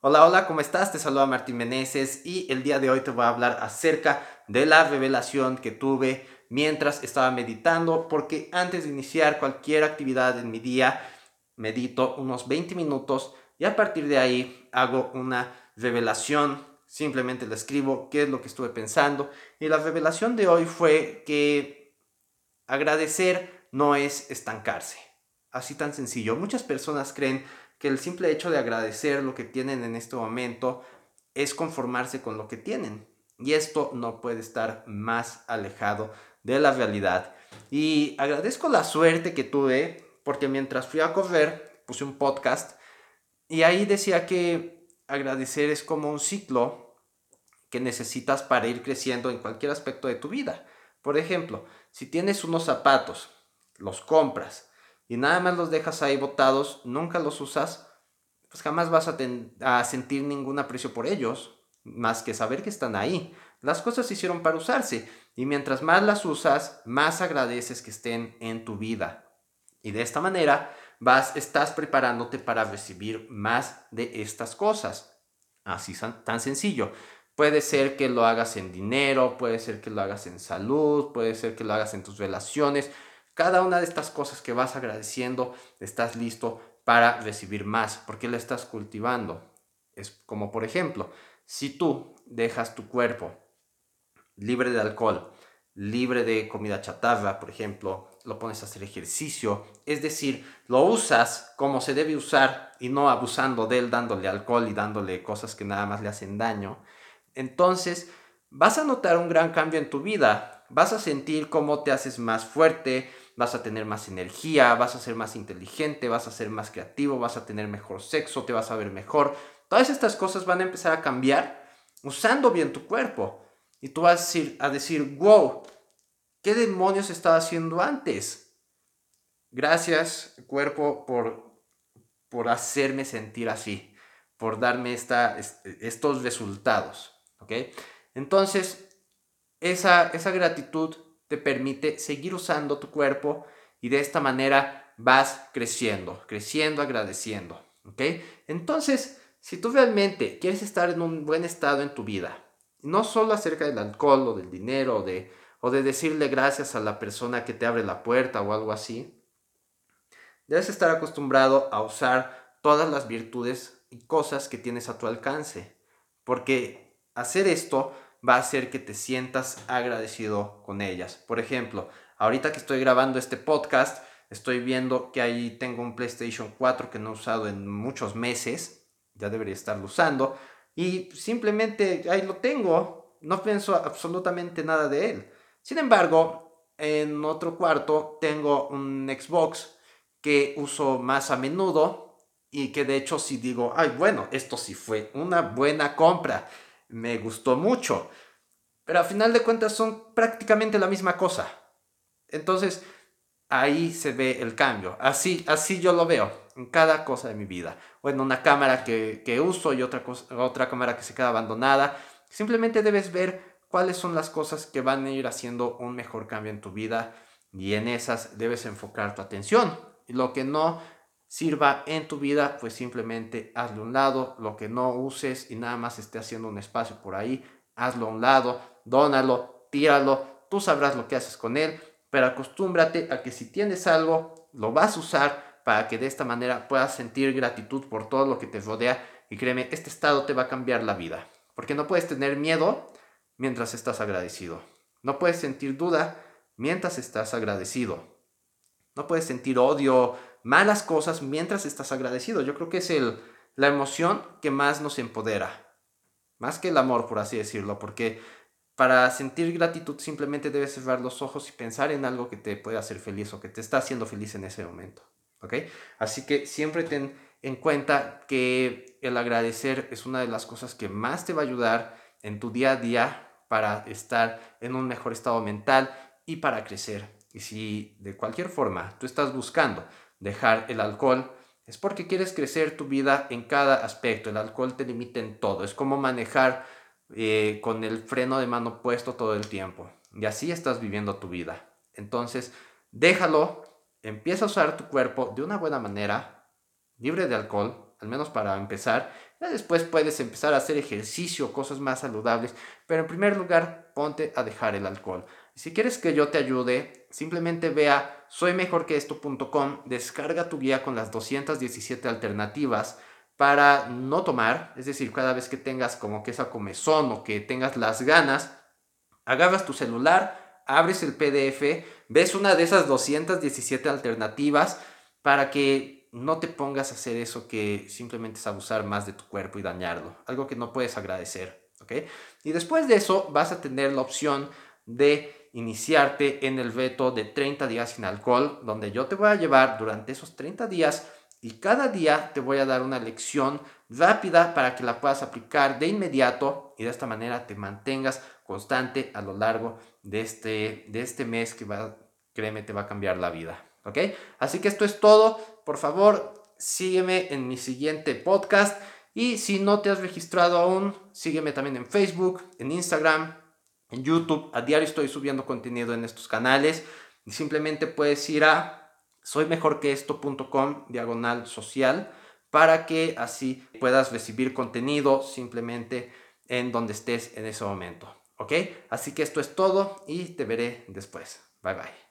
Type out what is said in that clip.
Hola, hola, ¿cómo estás? Te saluda Martín Meneses y el día de hoy te voy a hablar acerca de la revelación que tuve mientras estaba meditando, porque antes de iniciar cualquier actividad en mi día, medito unos 20 minutos y a partir de ahí hago una revelación, simplemente le escribo qué es lo que estuve pensando y la revelación de hoy fue que agradecer no es estancarse. Así tan sencillo. Muchas personas creen que el simple hecho de agradecer lo que tienen en este momento es conformarse con lo que tienen. Y esto no puede estar más alejado de la realidad. Y agradezco la suerte que tuve porque mientras fui a correr puse un podcast y ahí decía que agradecer es como un ciclo que necesitas para ir creciendo en cualquier aspecto de tu vida. Por ejemplo, si tienes unos zapatos, los compras, y nada más los dejas ahí botados, nunca los usas, pues jamás vas a, sentir ningún aprecio por ellos, más que saber que están ahí. Las cosas se hicieron para usarse y mientras más las usas, más agradeces que estén en tu vida. Y de esta manera vas, estás preparándote para recibir más de estas cosas. Así tan sencillo. Puede ser que lo hagas en dinero, puede ser que lo hagas en salud, puede ser que lo hagas en tus relaciones, cada una de estas cosas que vas agradeciendo, estás listo para recibir más, porque la estás cultivando. Es como por ejemplo, si tú dejas tu cuerpo libre de alcohol, libre de comida chatarra, por ejemplo, lo pones a hacer ejercicio, es decir, lo usas como se debe usar y no abusando de él, dándole alcohol y dándole cosas que nada más le hacen daño, entonces vas a notar un gran cambio en tu vida, vas a sentir cómo te haces más fuerte, vas a tener más energía, vas a ser más inteligente, vas a ser más creativo, vas a tener mejor sexo, te vas a ver mejor. Todas estas cosas van a empezar a cambiar usando bien tu cuerpo. Y tú vas a decir, wow, ¿qué demonios estaba haciendo antes? Gracias, cuerpo, por, por hacerme sentir así, por darme esta, estos resultados. ¿ok? Entonces, esa, esa gratitud te permite seguir usando tu cuerpo y de esta manera vas creciendo, creciendo, agradeciendo. ¿Ok? Entonces, si tú realmente quieres estar en un buen estado en tu vida, no solo acerca del alcohol o del dinero o de, o de decirle gracias a la persona que te abre la puerta o algo así, debes estar acostumbrado a usar todas las virtudes y cosas que tienes a tu alcance. Porque hacer esto va a hacer que te sientas agradecido con ellas. Por ejemplo, ahorita que estoy grabando este podcast, estoy viendo que ahí tengo un PlayStation 4 que no he usado en muchos meses, ya debería estarlo usando, y simplemente ahí lo tengo, no pienso absolutamente nada de él. Sin embargo, en otro cuarto tengo un Xbox que uso más a menudo y que de hecho si digo, ay bueno, esto sí fue una buena compra me gustó mucho. Pero a final de cuentas son prácticamente la misma cosa. Entonces, ahí se ve el cambio. Así, así yo lo veo en cada cosa de mi vida. O en una cámara que, que uso y otra, otra cámara que se queda abandonada. Simplemente debes ver cuáles son las cosas que van a ir haciendo un mejor cambio en tu vida y en esas debes enfocar tu atención. Lo que no sirva en tu vida, pues simplemente hazlo a un lado, lo que no uses y nada más esté haciendo un espacio por ahí, hazlo a un lado, dónalo, tíralo, tú sabrás lo que haces con él, pero acostúmbrate a que si tienes algo, lo vas a usar para que de esta manera puedas sentir gratitud por todo lo que te rodea y créeme, este estado te va a cambiar la vida, porque no puedes tener miedo mientras estás agradecido, no puedes sentir duda mientras estás agradecido, no puedes sentir odio, malas cosas mientras estás agradecido. Yo creo que es el, la emoción que más nos empodera. Más que el amor, por así decirlo, porque para sentir gratitud simplemente debes cerrar los ojos y pensar en algo que te puede hacer feliz o que te está haciendo feliz en ese momento. ¿Ok? Así que siempre ten en cuenta que el agradecer es una de las cosas que más te va a ayudar en tu día a día para estar en un mejor estado mental y para crecer. Y si de cualquier forma tú estás buscando dejar el alcohol, es porque quieres crecer tu vida en cada aspecto. El alcohol te limita en todo. Es como manejar eh, con el freno de mano puesto todo el tiempo. Y así estás viviendo tu vida. Entonces, déjalo, empieza a usar tu cuerpo de una buena manera, libre de alcohol, al menos para empezar, después puedes empezar a hacer ejercicio, cosas más saludables, pero en primer lugar, ponte a dejar el alcohol. Si quieres que yo te ayude, simplemente vea soymejorqueesto.com, descarga tu guía con las 217 alternativas para no tomar, es decir, cada vez que tengas como que esa comezón o que tengas las ganas, agarras tu celular, abres el PDF, ves una de esas 217 alternativas para que no te pongas a hacer eso que simplemente es abusar más de tu cuerpo y dañarlo, algo que no puedes agradecer, ¿ok? Y después de eso vas a tener la opción de iniciarte en el veto de 30 días sin alcohol, donde yo te voy a llevar durante esos 30 días y cada día te voy a dar una lección rápida para que la puedas aplicar de inmediato y de esta manera te mantengas constante a lo largo de este, de este mes que va, créeme, te va a cambiar la vida. ¿Ok? Así que esto es todo. Por favor, sígueme en mi siguiente podcast. Y si no te has registrado aún, sígueme también en Facebook, en Instagram, en YouTube. A diario estoy subiendo contenido en estos canales. Y simplemente puedes ir a soy mejor que esto.com diagonal social para que así puedas recibir contenido simplemente en donde estés en ese momento. ¿Ok? Así que esto es todo y te veré después. Bye bye.